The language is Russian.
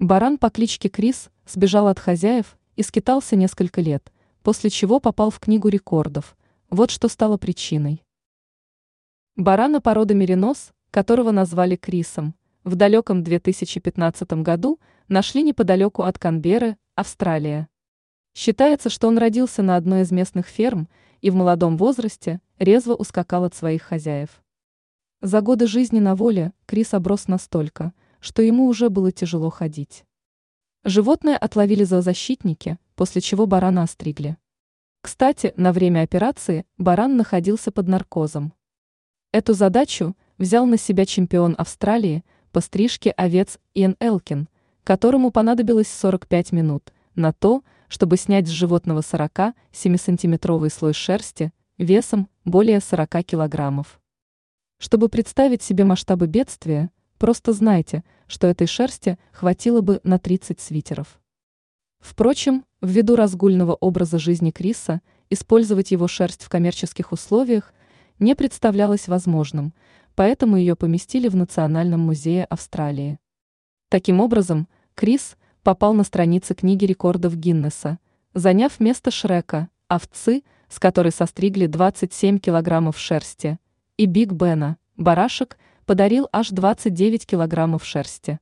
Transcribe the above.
Баран по кличке Крис сбежал от хозяев и скитался несколько лет, после чего попал в книгу рекордов. Вот что стало причиной. Барана породы меринос, которого назвали Крисом, в далеком 2015 году нашли неподалеку от Канберы, Австралия. Считается, что он родился на одной из местных ферм и в молодом возрасте резво ускакал от своих хозяев. За годы жизни на воле Крис оброс настолько, что ему уже было тяжело ходить. Животное отловили зоозащитники, после чего барана остригли. Кстати, на время операции баран находился под наркозом. Эту задачу взял на себя чемпион Австралии по стрижке овец Иэн Элкин, которому понадобилось 45 минут на то, чтобы снять с животного 47-сантиметровый слой шерсти весом более 40 килограммов. Чтобы представить себе масштабы бедствия, Просто знайте, что этой шерсти хватило бы на 30 свитеров. Впрочем, ввиду разгульного образа жизни Криса, использовать его шерсть в коммерческих условиях не представлялось возможным, поэтому ее поместили в Национальном музее Австралии. Таким образом, Крис попал на страницы книги рекордов Гиннесса, заняв место Шрека, овцы, с которой состригли 27 килограммов шерсти, и Биг Бена, барашек, подарил аж 29 килограммов шерсти.